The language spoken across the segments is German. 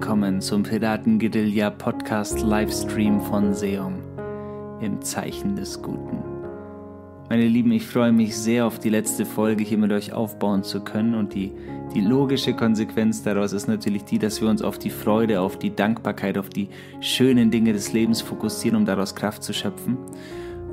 Willkommen zum Piraten Guerilla Podcast Livestream von Seum im Zeichen des Guten. Meine Lieben, ich freue mich sehr auf die letzte Folge hier mit euch aufbauen zu können und die, die logische Konsequenz daraus ist natürlich die, dass wir uns auf die Freude, auf die Dankbarkeit, auf die schönen Dinge des Lebens fokussieren, um daraus Kraft zu schöpfen.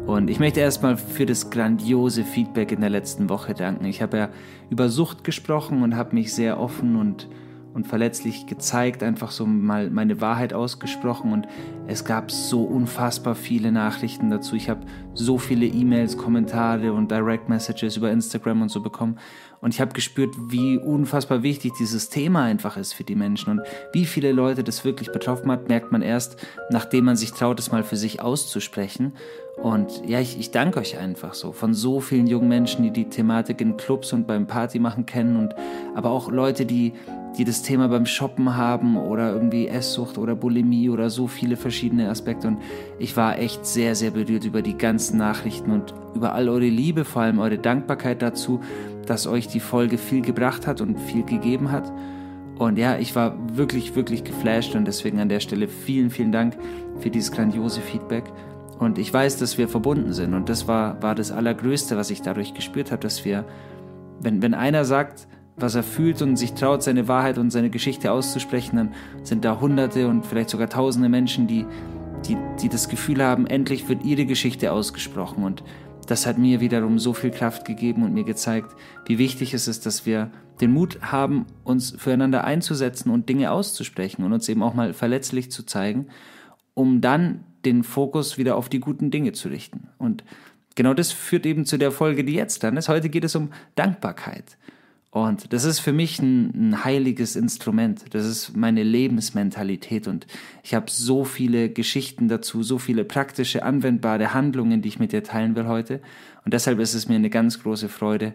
Und ich möchte erstmal für das grandiose Feedback in der letzten Woche danken. Ich habe ja über Sucht gesprochen und habe mich sehr offen und, und verletzlich gezeigt, einfach so mal meine Wahrheit ausgesprochen. Und es gab so unfassbar viele Nachrichten dazu. Ich habe so viele E-Mails, Kommentare und Direct Messages über Instagram und so bekommen. Und ich habe gespürt, wie unfassbar wichtig dieses Thema einfach ist für die Menschen. Und wie viele Leute das wirklich betroffen hat, merkt man erst, nachdem man sich traut, es mal für sich auszusprechen. Und ja, ich, ich danke euch einfach so von so vielen jungen Menschen, die die Thematik in Clubs und beim Party machen kennen und aber auch Leute, die, die das Thema beim Shoppen haben oder irgendwie Esssucht oder Bulimie oder so viele verschiedene Aspekte. Und ich war echt sehr, sehr berührt über die ganzen Nachrichten und über all eure Liebe, vor allem eure Dankbarkeit dazu, dass euch die Folge viel gebracht hat und viel gegeben hat. Und ja, ich war wirklich, wirklich geflasht und deswegen an der Stelle vielen, vielen Dank für dieses grandiose Feedback. Und ich weiß, dass wir verbunden sind. Und das war, war das Allergrößte, was ich dadurch gespürt habe, dass wir, wenn, wenn einer sagt, was er fühlt und sich traut, seine Wahrheit und seine Geschichte auszusprechen, dann sind da Hunderte und vielleicht sogar Tausende Menschen, die, die, die das Gefühl haben, endlich wird ihre Geschichte ausgesprochen. Und das hat mir wiederum so viel Kraft gegeben und mir gezeigt, wie wichtig es ist, dass wir den Mut haben, uns füreinander einzusetzen und Dinge auszusprechen und uns eben auch mal verletzlich zu zeigen, um dann den Fokus wieder auf die guten Dinge zu richten. Und genau das führt eben zu der Folge, die jetzt dann ist. Heute geht es um Dankbarkeit. Und das ist für mich ein, ein heiliges Instrument. Das ist meine Lebensmentalität. Und ich habe so viele Geschichten dazu, so viele praktische, anwendbare Handlungen, die ich mit dir teilen will heute. Und deshalb ist es mir eine ganz große Freude,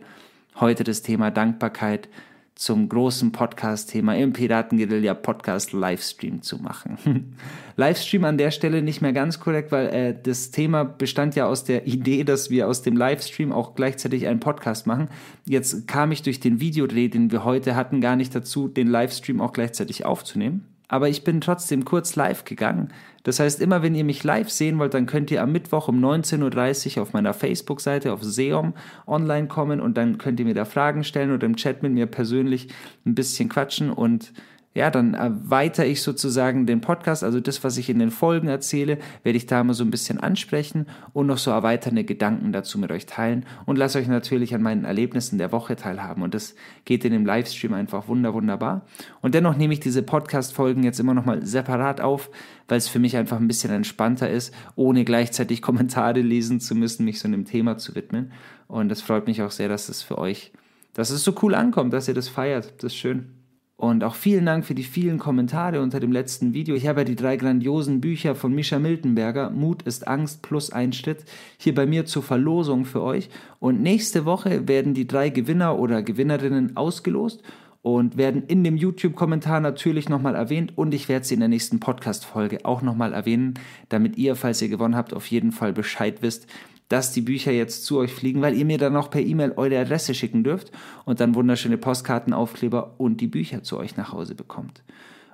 heute das Thema Dankbarkeit zum großen Podcast-Thema im Piratenguerilla Podcast Livestream zu machen. Livestream an der Stelle nicht mehr ganz korrekt, weil äh, das Thema bestand ja aus der Idee, dass wir aus dem Livestream auch gleichzeitig einen Podcast machen. Jetzt kam ich durch den Videodreh, den wir heute hatten, gar nicht dazu, den Livestream auch gleichzeitig aufzunehmen aber ich bin trotzdem kurz live gegangen. Das heißt, immer wenn ihr mich live sehen wollt, dann könnt ihr am Mittwoch um 19.30 Uhr auf meiner Facebook-Seite auf Seom online kommen und dann könnt ihr mir da Fragen stellen oder im Chat mit mir persönlich ein bisschen quatschen und ja, dann erweitere ich sozusagen den Podcast, also das, was ich in den Folgen erzähle, werde ich da mal so ein bisschen ansprechen und noch so erweiternde Gedanken dazu mit euch teilen und lasse euch natürlich an meinen Erlebnissen der Woche teilhaben. Und das geht in dem Livestream einfach wunder, wunderbar. Und dennoch nehme ich diese Podcast-Folgen jetzt immer noch mal separat auf, weil es für mich einfach ein bisschen entspannter ist, ohne gleichzeitig Kommentare lesen zu müssen, mich so einem Thema zu widmen. Und das freut mich auch sehr, dass es für euch, dass es so cool ankommt, dass ihr das feiert. Das ist schön. Und auch vielen Dank für die vielen Kommentare unter dem letzten Video. Ich habe ja die drei grandiosen Bücher von Mischa Miltenberger, Mut ist Angst plus ein Schritt, hier bei mir zur Verlosung für euch. Und nächste Woche werden die drei Gewinner oder Gewinnerinnen ausgelost und werden in dem YouTube-Kommentar natürlich nochmal erwähnt und ich werde sie in der nächsten Podcast-Folge auch nochmal erwähnen, damit ihr, falls ihr gewonnen habt, auf jeden Fall Bescheid wisst, dass die Bücher jetzt zu euch fliegen, weil ihr mir dann noch per E-Mail eure Adresse schicken dürft und dann wunderschöne Postkartenaufkleber und die Bücher zu euch nach Hause bekommt.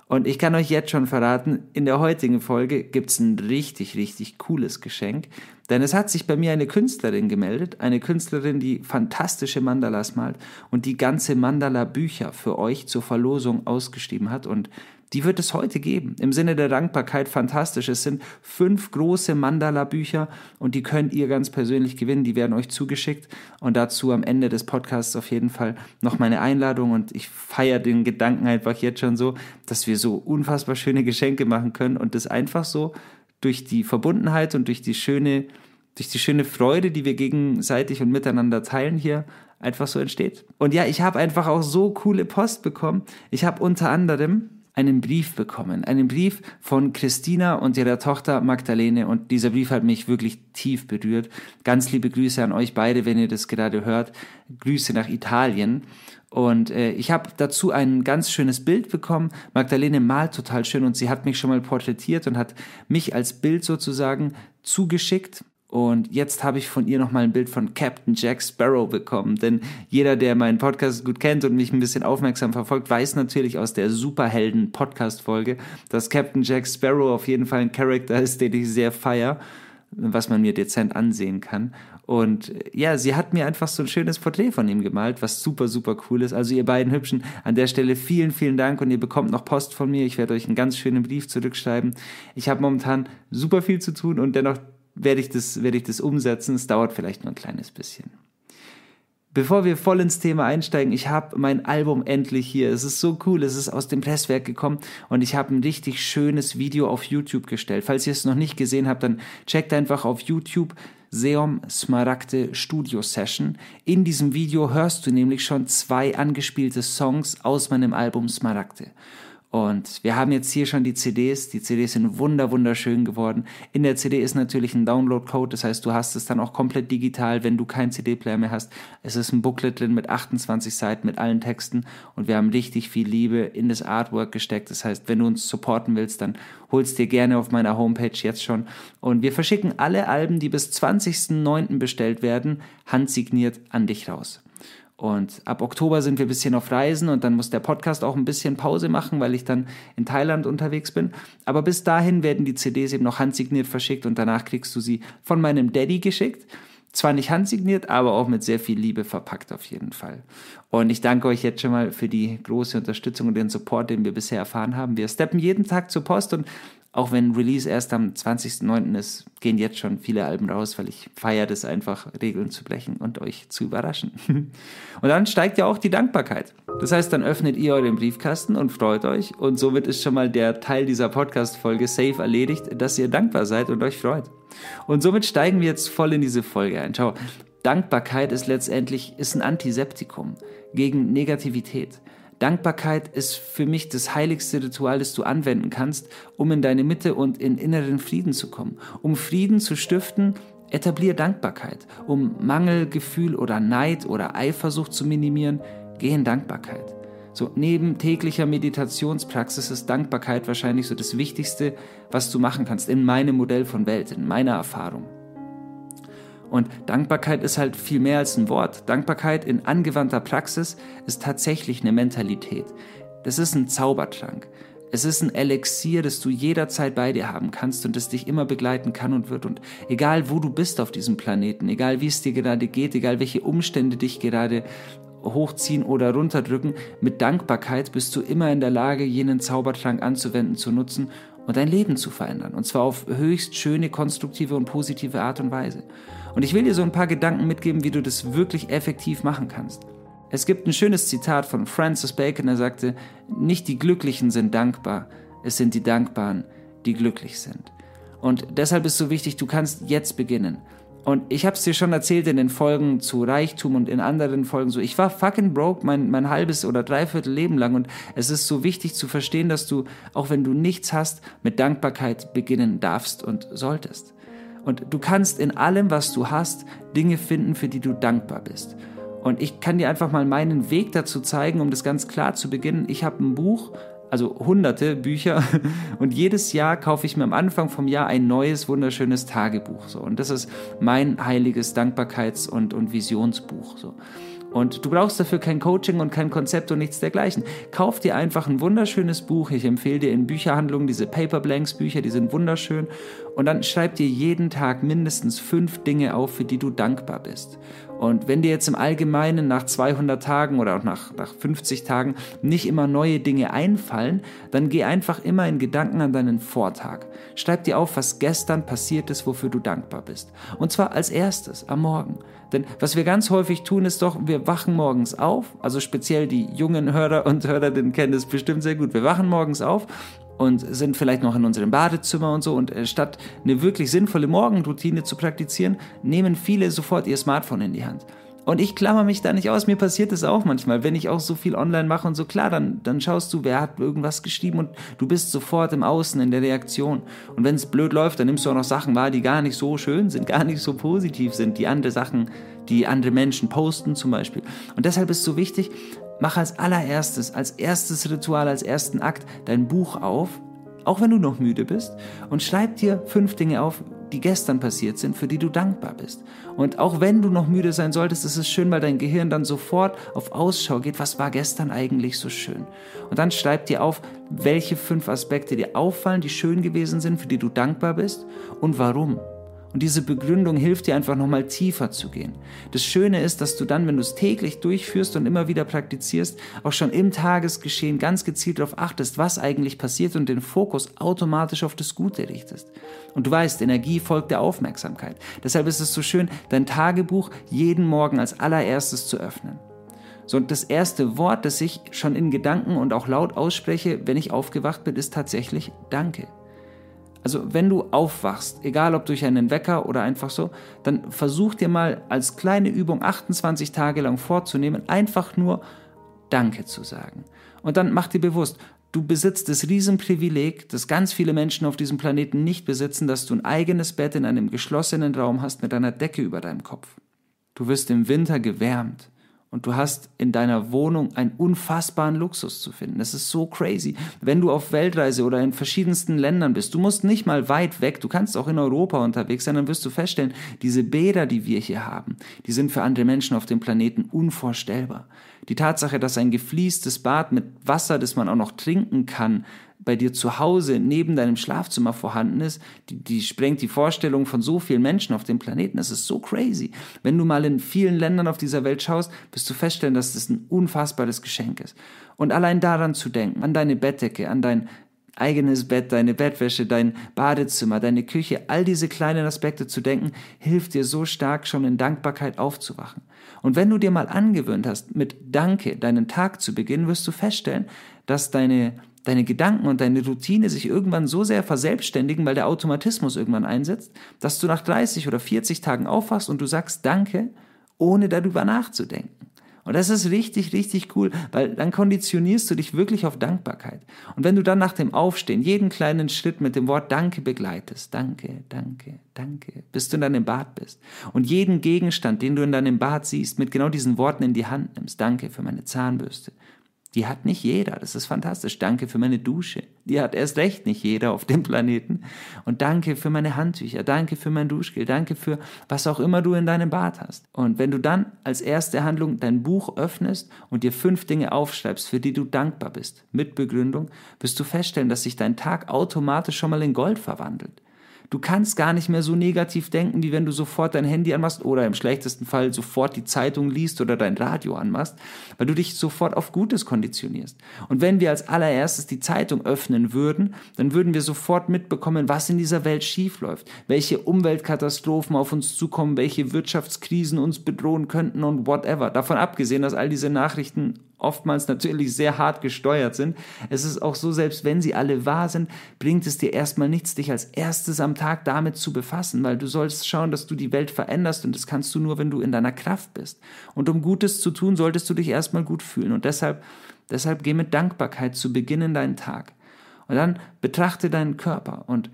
Und ich kann euch jetzt schon verraten, in der heutigen Folge gibt's ein richtig, richtig cooles Geschenk. Denn es hat sich bei mir eine Künstlerin gemeldet, eine Künstlerin, die fantastische Mandalas malt und die ganze Mandala-Bücher für euch zur Verlosung ausgeschrieben hat. Und die wird es heute geben. Im Sinne der Dankbarkeit fantastisch. Es sind fünf große Mandala-Bücher und die könnt ihr ganz persönlich gewinnen. Die werden euch zugeschickt und dazu am Ende des Podcasts auf jeden Fall noch meine Einladung und ich feiere den Gedanken einfach jetzt schon so, dass wir so unfassbar schöne Geschenke machen können und das einfach so durch die Verbundenheit und durch die schöne, durch die schöne Freude, die wir gegenseitig und miteinander teilen hier, einfach so entsteht. Und ja, ich habe einfach auch so coole Post bekommen. Ich habe unter anderem einen Brief bekommen. Einen Brief von Christina und ihrer Tochter Magdalene. Und dieser Brief hat mich wirklich tief berührt. Ganz liebe Grüße an euch beide, wenn ihr das gerade hört. Grüße nach Italien. Und äh, ich habe dazu ein ganz schönes Bild bekommen. Magdalene malt total schön und sie hat mich schon mal porträtiert und hat mich als Bild sozusagen zugeschickt. Und jetzt habe ich von ihr nochmal ein Bild von Captain Jack Sparrow bekommen. Denn jeder, der meinen Podcast gut kennt und mich ein bisschen aufmerksam verfolgt, weiß natürlich aus der Superhelden-Podcast-Folge, dass Captain Jack Sparrow auf jeden Fall ein Charakter ist, den ich sehr feier, was man mir dezent ansehen kann. Und ja, sie hat mir einfach so ein schönes Porträt von ihm gemalt, was super, super cool ist. Also ihr beiden Hübschen, an der Stelle vielen, vielen Dank und ihr bekommt noch Post von mir. Ich werde euch einen ganz schönen Brief zurückschreiben. Ich habe momentan super viel zu tun und dennoch werde ich das, werde ich das umsetzen. Es dauert vielleicht nur ein kleines bisschen. Bevor wir voll ins Thema einsteigen, ich habe mein Album endlich hier. Es ist so cool, es ist aus dem Presswerk gekommen und ich habe ein richtig schönes Video auf YouTube gestellt. Falls ihr es noch nicht gesehen habt, dann checkt einfach auf YouTube Seom Smaragde Studio Session. In diesem Video hörst du nämlich schon zwei angespielte Songs aus meinem Album Smaragde. Und wir haben jetzt hier schon die CDs. Die CDs sind wunder, wunderschön geworden. In der CD ist natürlich ein Download-Code. Das heißt, du hast es dann auch komplett digital, wenn du keinen CD-Player mehr hast. Es ist ein Booklet drin mit 28 Seiten, mit allen Texten. Und wir haben richtig viel Liebe in das Artwork gesteckt. Das heißt, wenn du uns supporten willst, dann holst dir gerne auf meiner Homepage jetzt schon. Und wir verschicken alle Alben, die bis 20.09. bestellt werden, handsigniert an dich raus. Und ab Oktober sind wir ein bisschen auf Reisen und dann muss der Podcast auch ein bisschen Pause machen, weil ich dann in Thailand unterwegs bin. Aber bis dahin werden die CDs eben noch handsigniert verschickt und danach kriegst du sie von meinem Daddy geschickt. Zwar nicht handsigniert, aber auch mit sehr viel Liebe verpackt auf jeden Fall. Und ich danke euch jetzt schon mal für die große Unterstützung und den Support, den wir bisher erfahren haben. Wir steppen jeden Tag zur Post und auch wenn Release erst am 20.09. ist, gehen jetzt schon viele Alben raus, weil ich feiere das einfach, Regeln zu brechen und euch zu überraschen. und dann steigt ja auch die Dankbarkeit. Das heißt, dann öffnet ihr euren Briefkasten und freut euch und somit ist schon mal der Teil dieser Podcast-Folge safe erledigt, dass ihr dankbar seid und euch freut. Und somit steigen wir jetzt voll in diese Folge ein. Schau, Dankbarkeit ist letztendlich ist ein Antiseptikum gegen Negativität. Dankbarkeit ist für mich das heiligste Ritual, das du anwenden kannst, um in deine Mitte und in inneren Frieden zu kommen. Um Frieden zu stiften, etablier Dankbarkeit. Um Mangelgefühl oder Neid oder Eifersucht zu minimieren, geh in Dankbarkeit. So, neben täglicher Meditationspraxis ist Dankbarkeit wahrscheinlich so das Wichtigste, was du machen kannst in meinem Modell von Welt, in meiner Erfahrung. Und Dankbarkeit ist halt viel mehr als ein Wort. Dankbarkeit in angewandter Praxis ist tatsächlich eine Mentalität. Das ist ein Zaubertrank. Es ist ein Elixier, das du jederzeit bei dir haben kannst und das dich immer begleiten kann und wird. Und egal wo du bist auf diesem Planeten, egal wie es dir gerade geht, egal welche Umstände dich gerade hochziehen oder runterdrücken, mit Dankbarkeit bist du immer in der Lage, jenen Zaubertrank anzuwenden, zu nutzen und dein Leben zu verändern. Und zwar auf höchst schöne, konstruktive und positive Art und Weise. Und ich will dir so ein paar Gedanken mitgeben, wie du das wirklich effektiv machen kannst. Es gibt ein schönes Zitat von Francis Bacon, der sagte, nicht die Glücklichen sind dankbar, es sind die Dankbaren, die glücklich sind. Und deshalb ist so wichtig, du kannst jetzt beginnen. Und ich habe es dir schon erzählt in den Folgen zu Reichtum und in anderen Folgen so. Ich war fucking broke mein, mein halbes oder dreiviertel Leben lang und es ist so wichtig zu verstehen, dass du, auch wenn du nichts hast, mit Dankbarkeit beginnen darfst und solltest. Und du kannst in allem, was du hast, Dinge finden, für die du dankbar bist. Und ich kann dir einfach mal meinen Weg dazu zeigen, um das ganz klar zu beginnen. Ich habe ein Buch, also hunderte Bücher und jedes Jahr kaufe ich mir am Anfang vom Jahr ein neues, wunderschönes Tagebuch. So. Und das ist mein heiliges Dankbarkeits- und, und Visionsbuch. So. Und du brauchst dafür kein Coaching und kein Konzept und nichts dergleichen. Kauf dir einfach ein wunderschönes Buch. Ich empfehle dir in Bücherhandlungen diese Paper Blanks Bücher, die sind wunderschön. Und dann schreib dir jeden Tag mindestens fünf Dinge auf, für die du dankbar bist. Und wenn dir jetzt im Allgemeinen nach 200 Tagen oder auch nach, nach 50 Tagen nicht immer neue Dinge einfallen, dann geh einfach immer in Gedanken an deinen Vortag. Schreib dir auf, was gestern passiert ist, wofür du dankbar bist. Und zwar als erstes am Morgen. Denn was wir ganz häufig tun, ist doch, wir wachen morgens auf, also speziell die jungen Hörer und Hörerinnen kennen das bestimmt sehr gut. Wir wachen morgens auf und sind vielleicht noch in unserem Badezimmer und so. Und äh, statt eine wirklich sinnvolle Morgenroutine zu praktizieren, nehmen viele sofort ihr Smartphone in die Hand. Und ich klammer mich da nicht aus. Mir passiert es auch manchmal, wenn ich auch so viel online mache und so. Klar, dann, dann schaust du, wer hat irgendwas geschrieben und du bist sofort im Außen, in der Reaktion. Und wenn es blöd läuft, dann nimmst du auch noch Sachen wahr, die gar nicht so schön sind, gar nicht so positiv sind, die andere Sachen, die andere Menschen posten zum Beispiel. Und deshalb ist es so wichtig, mach als allererstes, als erstes Ritual, als ersten Akt dein Buch auf, auch wenn du noch müde bist, und schreib dir fünf Dinge auf, die gestern passiert sind, für die du dankbar bist. Und auch wenn du noch müde sein solltest, ist es schön, weil dein Gehirn dann sofort auf Ausschau geht, was war gestern eigentlich so schön. Und dann schreib dir auf, welche fünf Aspekte dir auffallen, die schön gewesen sind, für die du dankbar bist und warum. Und diese Begründung hilft dir einfach nochmal tiefer zu gehen. Das Schöne ist, dass du dann, wenn du es täglich durchführst und immer wieder praktizierst, auch schon im Tagesgeschehen ganz gezielt darauf achtest, was eigentlich passiert und den Fokus automatisch auf das Gute richtest. Und du weißt, Energie folgt der Aufmerksamkeit. Deshalb ist es so schön, dein Tagebuch jeden Morgen als allererstes zu öffnen. So, und das erste Wort, das ich schon in Gedanken und auch laut ausspreche, wenn ich aufgewacht bin, ist tatsächlich Danke. Also wenn du aufwachst, egal ob durch einen Wecker oder einfach so, dann versuch dir mal als kleine Übung 28 Tage lang vorzunehmen, einfach nur Danke zu sagen. Und dann mach dir bewusst, du besitzt das Riesenprivileg, das ganz viele Menschen auf diesem Planeten nicht besitzen, dass du ein eigenes Bett in einem geschlossenen Raum hast mit einer Decke über deinem Kopf. Du wirst im Winter gewärmt und du hast in deiner Wohnung einen unfassbaren Luxus zu finden. Das ist so crazy. Wenn du auf Weltreise oder in verschiedensten Ländern bist, du musst nicht mal weit weg, du kannst auch in Europa unterwegs sein, dann wirst du feststellen, diese Bäder, die wir hier haben, die sind für andere Menschen auf dem Planeten unvorstellbar. Die Tatsache, dass ein gefliestes Bad mit Wasser, das man auch noch trinken kann, bei dir zu Hause neben deinem Schlafzimmer vorhanden ist, die, die sprengt die Vorstellung von so vielen Menschen auf dem Planeten. Das ist so crazy. Wenn du mal in vielen Ländern auf dieser Welt schaust, wirst du feststellen, dass das ein unfassbares Geschenk ist. Und allein daran zu denken, an deine Bettdecke, an dein eigenes Bett, deine Bettwäsche, dein Badezimmer, deine Küche, all diese kleinen Aspekte zu denken, hilft dir so stark schon in Dankbarkeit aufzuwachen. Und wenn du dir mal angewöhnt hast, mit Danke deinen Tag zu beginnen, wirst du feststellen, dass deine deine Gedanken und deine Routine sich irgendwann so sehr verselbstständigen, weil der Automatismus irgendwann einsetzt, dass du nach 30 oder 40 Tagen aufwachst und du sagst Danke, ohne darüber nachzudenken. Und das ist richtig, richtig cool, weil dann konditionierst du dich wirklich auf Dankbarkeit. Und wenn du dann nach dem Aufstehen jeden kleinen Schritt mit dem Wort Danke begleitest, Danke, Danke, Danke, bis du in deinem Bad bist und jeden Gegenstand, den du in deinem Bad siehst, mit genau diesen Worten in die Hand nimmst, Danke für meine Zahnbürste, die hat nicht jeder. Das ist fantastisch. Danke für meine Dusche. Die hat erst recht nicht jeder auf dem Planeten. Und danke für meine Handtücher. Danke für mein Duschgel. Danke für was auch immer du in deinem Bad hast. Und wenn du dann als erste Handlung dein Buch öffnest und dir fünf Dinge aufschreibst, für die du dankbar bist, mit Begründung, wirst du feststellen, dass sich dein Tag automatisch schon mal in Gold verwandelt. Du kannst gar nicht mehr so negativ denken, wie wenn du sofort dein Handy anmachst oder im schlechtesten Fall sofort die Zeitung liest oder dein Radio anmachst, weil du dich sofort auf Gutes konditionierst. Und wenn wir als allererstes die Zeitung öffnen würden, dann würden wir sofort mitbekommen, was in dieser Welt schiefläuft, welche Umweltkatastrophen auf uns zukommen, welche Wirtschaftskrisen uns bedrohen könnten und whatever. Davon abgesehen, dass all diese Nachrichten oftmals natürlich sehr hart gesteuert sind. Es ist auch so, selbst wenn sie alle wahr sind, bringt es dir erstmal nichts, dich als erstes am Tag damit zu befassen, weil du sollst schauen, dass du die Welt veränderst und das kannst du nur, wenn du in deiner Kraft bist. Und um Gutes zu tun, solltest du dich erstmal gut fühlen und deshalb, deshalb geh mit Dankbarkeit zu Beginn in deinen Tag. Und dann betrachte deinen Körper und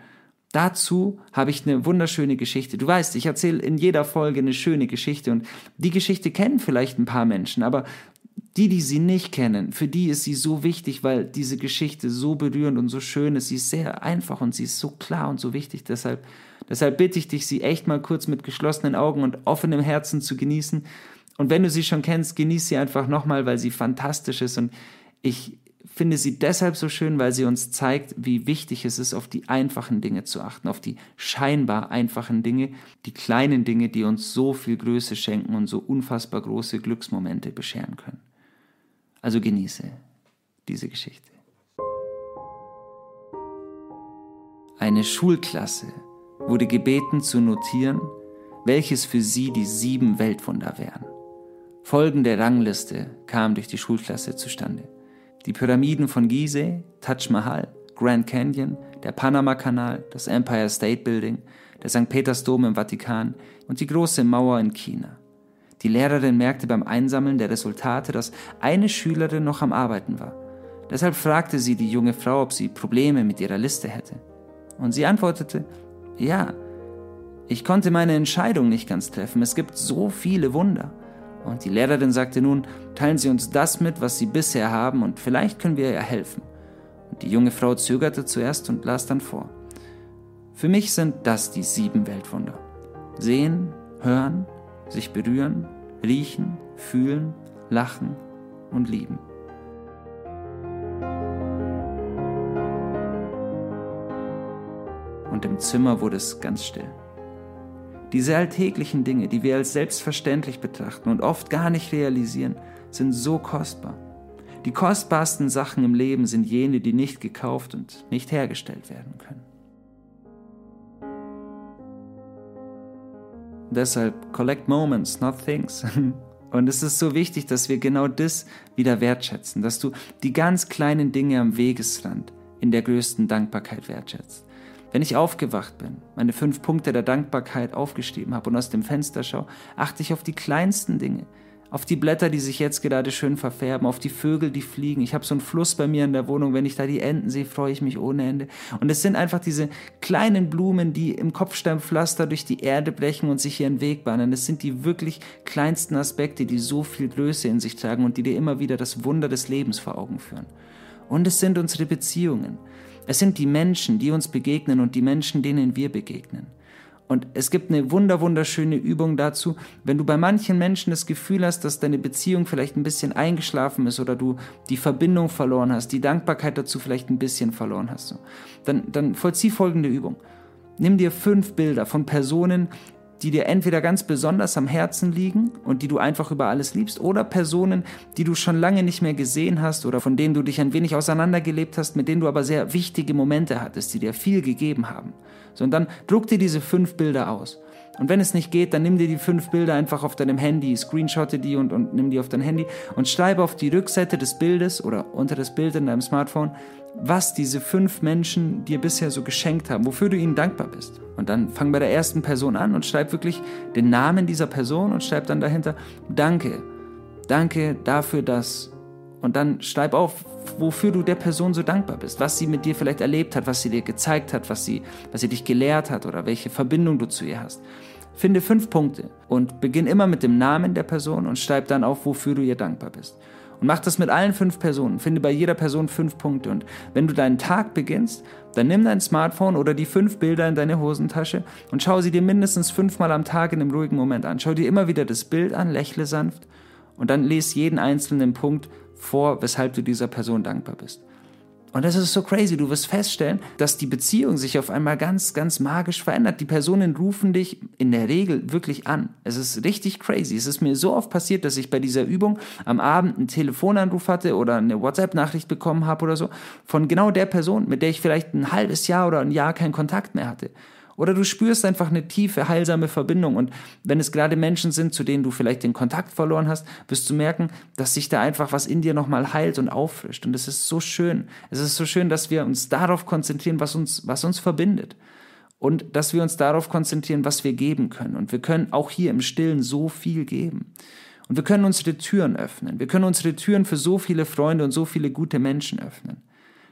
Dazu habe ich eine wunderschöne Geschichte. Du weißt, ich erzähle in jeder Folge eine schöne Geschichte und die Geschichte kennen vielleicht ein paar Menschen, aber die, die sie nicht kennen, für die ist sie so wichtig, weil diese Geschichte so berührend und so schön ist. Sie ist sehr einfach und sie ist so klar und so wichtig. Deshalb, deshalb bitte ich dich, sie echt mal kurz mit geschlossenen Augen und offenem Herzen zu genießen. Und wenn du sie schon kennst, genieß sie einfach nochmal, weil sie fantastisch ist. Und ich finde sie deshalb so schön, weil sie uns zeigt, wie wichtig es ist, auf die einfachen Dinge zu achten, auf die scheinbar einfachen Dinge, die kleinen Dinge, die uns so viel Größe schenken und so unfassbar große Glücksmomente bescheren können. Also genieße diese Geschichte. Eine Schulklasse wurde gebeten zu notieren, welches für sie die sieben Weltwunder wären. Folgende Rangliste kam durch die Schulklasse zustande. Die Pyramiden von Gizeh, Taj Mahal, Grand Canyon, der Panama-Kanal, das Empire State Building, der St. Petersdom im Vatikan und die große Mauer in China. Die Lehrerin merkte beim Einsammeln der Resultate, dass eine Schülerin noch am Arbeiten war. Deshalb fragte sie die junge Frau, ob sie Probleme mit ihrer Liste hätte. Und sie antwortete, ja, ich konnte meine Entscheidung nicht ganz treffen, es gibt so viele Wunder. Und die Lehrerin sagte nun, teilen Sie uns das mit, was Sie bisher haben, und vielleicht können wir ihr helfen. Und die junge Frau zögerte zuerst und las dann vor. Für mich sind das die sieben Weltwunder. Sehen, hören, sich berühren, riechen, fühlen, lachen und lieben. Und im Zimmer wurde es ganz still. Diese alltäglichen Dinge, die wir als selbstverständlich betrachten und oft gar nicht realisieren, sind so kostbar. Die kostbarsten Sachen im Leben sind jene, die nicht gekauft und nicht hergestellt werden können. Deshalb collect moments, not things. Und es ist so wichtig, dass wir genau das wieder wertschätzen, dass du die ganz kleinen Dinge am Wegesrand in der größten Dankbarkeit wertschätzt. Wenn ich aufgewacht bin, meine fünf Punkte der Dankbarkeit aufgeschrieben habe und aus dem Fenster schaue, achte ich auf die kleinsten Dinge, auf die Blätter, die sich jetzt gerade schön verfärben, auf die Vögel, die fliegen. Ich habe so einen Fluss bei mir in der Wohnung. Wenn ich da die Enten sehe, freue ich mich ohne Ende. Und es sind einfach diese kleinen Blumen, die im Kopfsteinpflaster durch die Erde brechen und sich ihren Weg bahnen. Es sind die wirklich kleinsten Aspekte, die so viel Größe in sich tragen und die dir immer wieder das Wunder des Lebens vor Augen führen. Und es sind unsere Beziehungen. Es sind die Menschen, die uns begegnen und die Menschen, denen wir begegnen. Und es gibt eine wunder, wunderschöne Übung dazu, wenn du bei manchen Menschen das Gefühl hast, dass deine Beziehung vielleicht ein bisschen eingeschlafen ist oder du die Verbindung verloren hast, die Dankbarkeit dazu vielleicht ein bisschen verloren hast, dann, dann vollzieh folgende Übung. Nimm dir fünf Bilder von Personen, die dir entweder ganz besonders am Herzen liegen und die du einfach über alles liebst, oder Personen, die du schon lange nicht mehr gesehen hast oder von denen du dich ein wenig auseinandergelebt hast, mit denen du aber sehr wichtige Momente hattest, die dir viel gegeben haben. So, und dann druck dir diese fünf Bilder aus. Und wenn es nicht geht, dann nimm dir die fünf Bilder einfach auf deinem Handy, screenshotte die und, und nimm die auf dein Handy und schreibe auf die Rückseite des Bildes oder unter das Bild in deinem Smartphone, was diese fünf Menschen dir bisher so geschenkt haben, wofür du ihnen dankbar bist. Und dann fang bei der ersten Person an und schreib wirklich den Namen dieser Person und schreib dann dahinter, danke, danke dafür, dass. Und dann schreib auf, wofür du der Person so dankbar bist, was sie mit dir vielleicht erlebt hat, was sie dir gezeigt hat, was sie, was sie dich gelehrt hat oder welche Verbindung du zu ihr hast. Finde fünf Punkte und beginn immer mit dem Namen der Person und schreib dann auf, wofür du ihr dankbar bist. Und mach das mit allen fünf Personen. Finde bei jeder Person fünf Punkte. Und wenn du deinen Tag beginnst, dann nimm dein Smartphone oder die fünf Bilder in deine Hosentasche und schau sie dir mindestens fünfmal am Tag in einem ruhigen Moment an. Schau dir immer wieder das Bild an, lächle sanft und dann lese jeden einzelnen Punkt vor, weshalb du dieser Person dankbar bist. Und das ist so crazy. Du wirst feststellen, dass die Beziehung sich auf einmal ganz, ganz magisch verändert. Die Personen rufen dich in der Regel wirklich an. Es ist richtig crazy. Es ist mir so oft passiert, dass ich bei dieser Übung am Abend einen Telefonanruf hatte oder eine WhatsApp-Nachricht bekommen habe oder so von genau der Person, mit der ich vielleicht ein halbes Jahr oder ein Jahr keinen Kontakt mehr hatte. Oder du spürst einfach eine tiefe, heilsame Verbindung. Und wenn es gerade Menschen sind, zu denen du vielleicht den Kontakt verloren hast, wirst du merken, dass sich da einfach was in dir nochmal heilt und auffrischt. Und es ist so schön. Es ist so schön, dass wir uns darauf konzentrieren, was uns, was uns verbindet. Und dass wir uns darauf konzentrieren, was wir geben können. Und wir können auch hier im Stillen so viel geben. Und wir können unsere Türen öffnen. Wir können unsere Türen für so viele Freunde und so viele gute Menschen öffnen.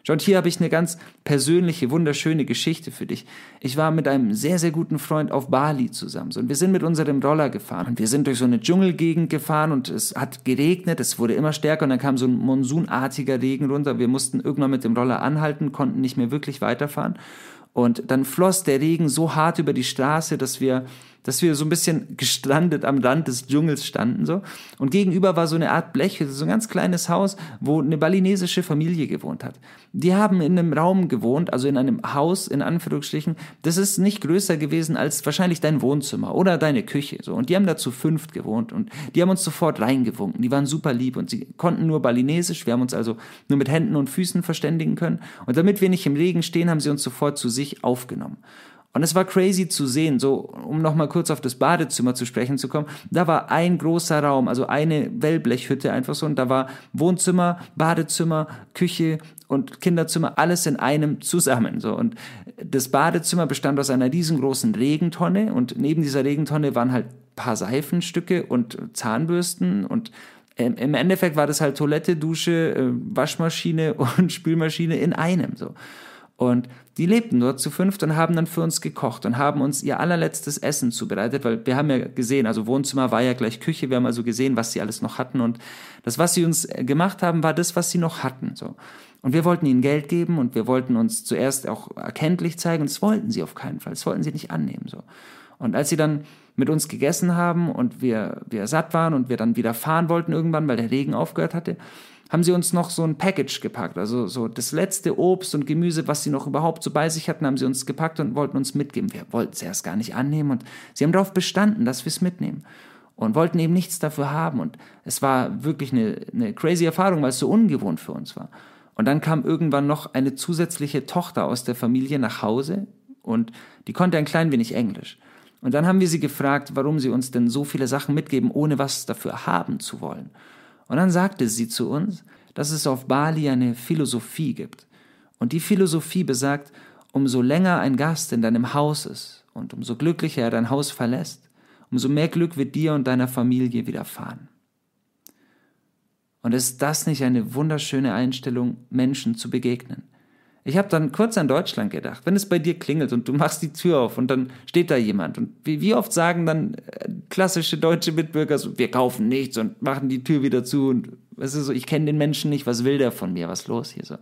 Und hier habe ich eine ganz persönliche, wunderschöne Geschichte für dich. Ich war mit einem sehr, sehr guten Freund auf Bali zusammen. und wir sind mit unserem Roller gefahren. Und wir sind durch so eine Dschungelgegend gefahren und es hat geregnet, es wurde immer stärker und dann kam so ein monsunartiger Regen runter. Wir mussten irgendwann mit dem Roller anhalten, konnten nicht mehr wirklich weiterfahren. Und dann floss der Regen so hart über die Straße, dass wir dass wir so ein bisschen gestrandet am Rand des Dschungels standen so und gegenüber war so eine Art Blech, so ein ganz kleines Haus, wo eine balinesische Familie gewohnt hat. Die haben in einem Raum gewohnt, also in einem Haus in Anführungsstrichen, das ist nicht größer gewesen als wahrscheinlich dein Wohnzimmer oder deine Küche so und die haben da zu fünft gewohnt und die haben uns sofort reingewunken. Die waren super lieb und sie konnten nur balinesisch, wir haben uns also nur mit Händen und Füßen verständigen können und damit wir nicht im Regen stehen, haben sie uns sofort zu sich aufgenommen. Und es war crazy zu sehen, so um nochmal kurz auf das Badezimmer zu sprechen zu kommen. Da war ein großer Raum, also eine Wellblechhütte einfach so. Und da war Wohnzimmer, Badezimmer, Küche und Kinderzimmer, alles in einem zusammen. So. Und das Badezimmer bestand aus einer riesengroßen Regentonne und neben dieser Regentonne waren halt paar Seifenstücke und Zahnbürsten und im Endeffekt war das halt Toilette, Dusche, äh, Waschmaschine und Spülmaschine in einem so. Und die lebten dort zu fünft und haben dann für uns gekocht und haben uns ihr allerletztes Essen zubereitet, weil wir haben ja gesehen, also Wohnzimmer war ja gleich Küche, wir haben also gesehen, was sie alles noch hatten und das, was sie uns gemacht haben, war das, was sie noch hatten, so. Und wir wollten ihnen Geld geben und wir wollten uns zuerst auch erkenntlich zeigen und das wollten sie auf keinen Fall, das wollten sie nicht annehmen, so. Und als sie dann mit uns gegessen haben und wir, wir satt waren und wir dann wieder fahren wollten irgendwann, weil der Regen aufgehört hatte, haben sie uns noch so ein Package gepackt. Also so das letzte Obst und Gemüse, was sie noch überhaupt so bei sich hatten, haben sie uns gepackt und wollten uns mitgeben. Wir wollten es erst gar nicht annehmen und sie haben darauf bestanden, dass wir es mitnehmen und wollten eben nichts dafür haben. Und es war wirklich eine, eine crazy Erfahrung, weil es so ungewohnt für uns war. Und dann kam irgendwann noch eine zusätzliche Tochter aus der Familie nach Hause und die konnte ein klein wenig Englisch. Und dann haben wir sie gefragt, warum sie uns denn so viele Sachen mitgeben, ohne was dafür haben zu wollen. Und dann sagte sie zu uns, dass es auf Bali eine Philosophie gibt. Und die Philosophie besagt, umso länger ein Gast in deinem Haus ist und umso glücklicher er dein Haus verlässt, umso mehr Glück wird dir und deiner Familie widerfahren. Und ist das nicht eine wunderschöne Einstellung, Menschen zu begegnen? Ich habe dann kurz an Deutschland gedacht. Wenn es bei dir klingelt und du machst die Tür auf und dann steht da jemand und wie, wie oft sagen dann äh, klassische deutsche Mitbürger so, wir kaufen nichts und machen die Tür wieder zu und es ist so, ich kenne den Menschen nicht, was will der von mir, was los hier so.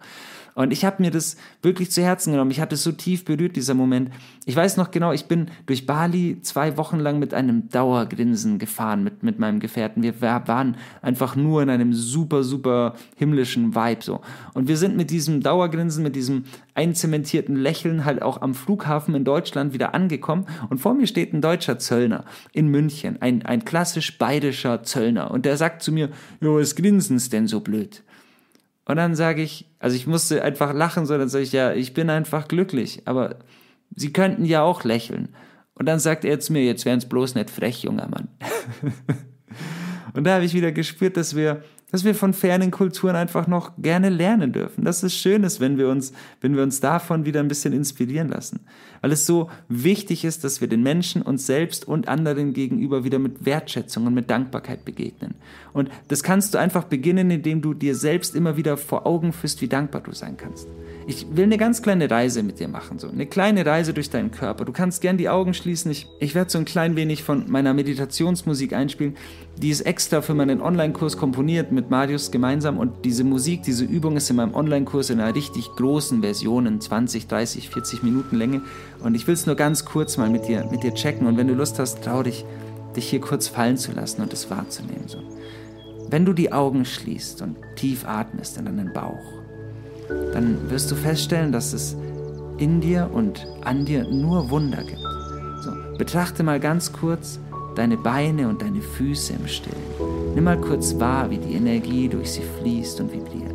Und ich habe mir das wirklich zu Herzen genommen. Ich hatte es so tief berührt, dieser Moment. Ich weiß noch genau, ich bin durch Bali zwei Wochen lang mit einem Dauergrinsen gefahren mit, mit meinem Gefährten. Wir waren einfach nur in einem super, super himmlischen Vibe so. Und wir sind mit diesem Dauergrinsen, mit diesem einzementierten Lächeln halt auch am Flughafen in Deutschland wieder angekommen. Und vor mir steht ein deutscher Zöllner in München, ein, ein klassisch bayerischer Zöllner. Und der sagt zu mir, jo, was grinsen's denn so blöd? Und dann sage ich, also ich musste einfach lachen, so dann sage ich, ja, ich bin einfach glücklich, aber Sie könnten ja auch lächeln. Und dann sagt er zu mir, jetzt wären es bloß nicht frech, junger Mann. und da habe ich wieder gespürt, dass wir dass wir von fernen Kulturen einfach noch gerne lernen dürfen. Dass es schön ist, wenn wir uns, wenn wir uns davon wieder ein bisschen inspirieren lassen. Weil es so wichtig ist, dass wir den Menschen, uns selbst und anderen gegenüber wieder mit Wertschätzung und mit Dankbarkeit begegnen. Und das kannst du einfach beginnen, indem du dir selbst immer wieder vor Augen führst, wie dankbar du sein kannst. Ich will eine ganz kleine Reise mit dir machen, so eine kleine Reise durch deinen Körper. Du kannst gern die Augen schließen. Ich, ich werde so ein klein wenig von meiner Meditationsmusik einspielen. Die ist extra für meinen Online-Kurs komponiert mit Marius gemeinsam und diese Musik, diese Übung ist in meinem Online-Kurs in einer richtig großen Version in 20, 30, 40 Minuten Länge und ich will es nur ganz kurz mal mit dir, mit dir checken und wenn du Lust hast, trau dich, dich hier kurz fallen zu lassen und es wahrzunehmen. So. Wenn du die Augen schließt und tief atmest in deinen Bauch, dann wirst du feststellen, dass es in dir und an dir nur Wunder gibt. So, betrachte mal ganz kurz deine Beine und deine Füße im Stillen. Nimm mal kurz wahr, wie die Energie durch sie fließt und vibriert.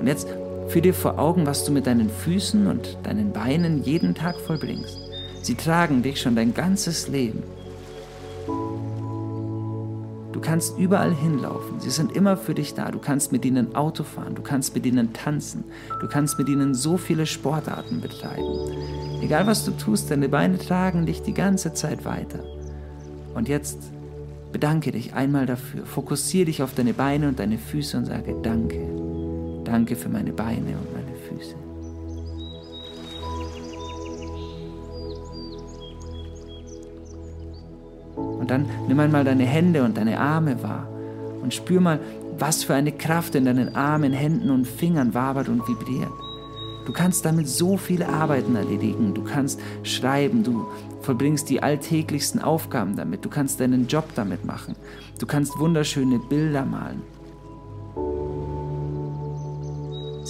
Und jetzt führ dir vor Augen, was du mit deinen Füßen und deinen Beinen jeden Tag vollbringst. Sie tragen dich schon dein ganzes Leben. Du kannst überall hinlaufen. Sie sind immer für dich da. Du kannst mit ihnen Auto fahren. Du kannst mit ihnen tanzen. Du kannst mit ihnen so viele Sportarten betreiben. Egal was du tust, deine Beine tragen dich die ganze Zeit weiter. Und jetzt bedanke dich einmal dafür. Fokussiere dich auf deine Beine und deine Füße und sage Danke. Danke für meine Beine und meine dann nimm einmal deine Hände und deine Arme wahr und spür mal, was für eine Kraft in deinen Armen, Händen und Fingern wabert und vibriert. Du kannst damit so viele Arbeiten erledigen, du kannst schreiben, du vollbringst die alltäglichsten Aufgaben damit, du kannst deinen Job damit machen, du kannst wunderschöne Bilder malen,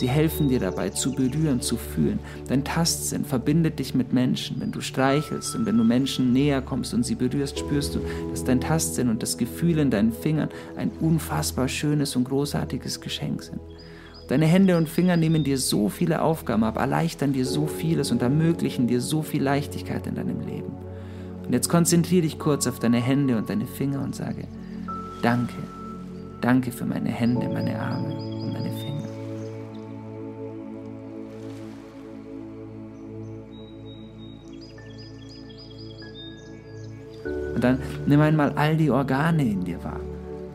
Sie helfen dir dabei, zu berühren, zu fühlen. Dein Tastsinn verbindet dich mit Menschen. Wenn du streichelst und wenn du Menschen näher kommst und sie berührst, spürst du, dass dein Tastsinn und das Gefühl in deinen Fingern ein unfassbar schönes und großartiges Geschenk sind. Deine Hände und Finger nehmen dir so viele Aufgaben ab, erleichtern dir so vieles und ermöglichen dir so viel Leichtigkeit in deinem Leben. Und jetzt konzentriere dich kurz auf deine Hände und deine Finger und sage, danke, danke für meine Hände, meine Arme Und dann nimm einmal all die Organe in dir wahr.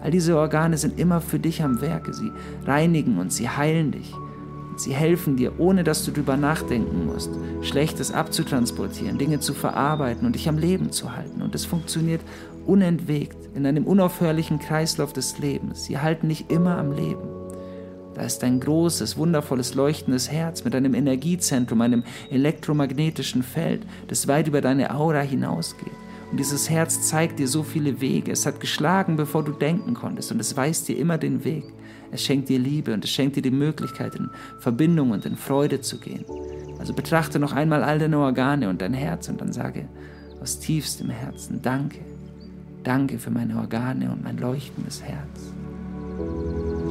All diese Organe sind immer für dich am Werke. Sie reinigen und sie heilen dich. Sie helfen dir, ohne dass du darüber nachdenken musst, Schlechtes abzutransportieren, Dinge zu verarbeiten und dich am Leben zu halten. Und es funktioniert unentwegt in einem unaufhörlichen Kreislauf des Lebens. Sie halten dich immer am Leben. Da ist ein großes, wundervolles, leuchtendes Herz mit einem Energiezentrum, einem elektromagnetischen Feld, das weit über deine Aura hinausgeht. Und dieses Herz zeigt dir so viele Wege. Es hat geschlagen, bevor du denken konntest. Und es weist dir immer den Weg. Es schenkt dir Liebe und es schenkt dir die Möglichkeit, in Verbindung und in Freude zu gehen. Also betrachte noch einmal all deine Organe und dein Herz und dann sage aus tiefstem Herzen Danke. Danke für meine Organe und mein leuchtendes Herz.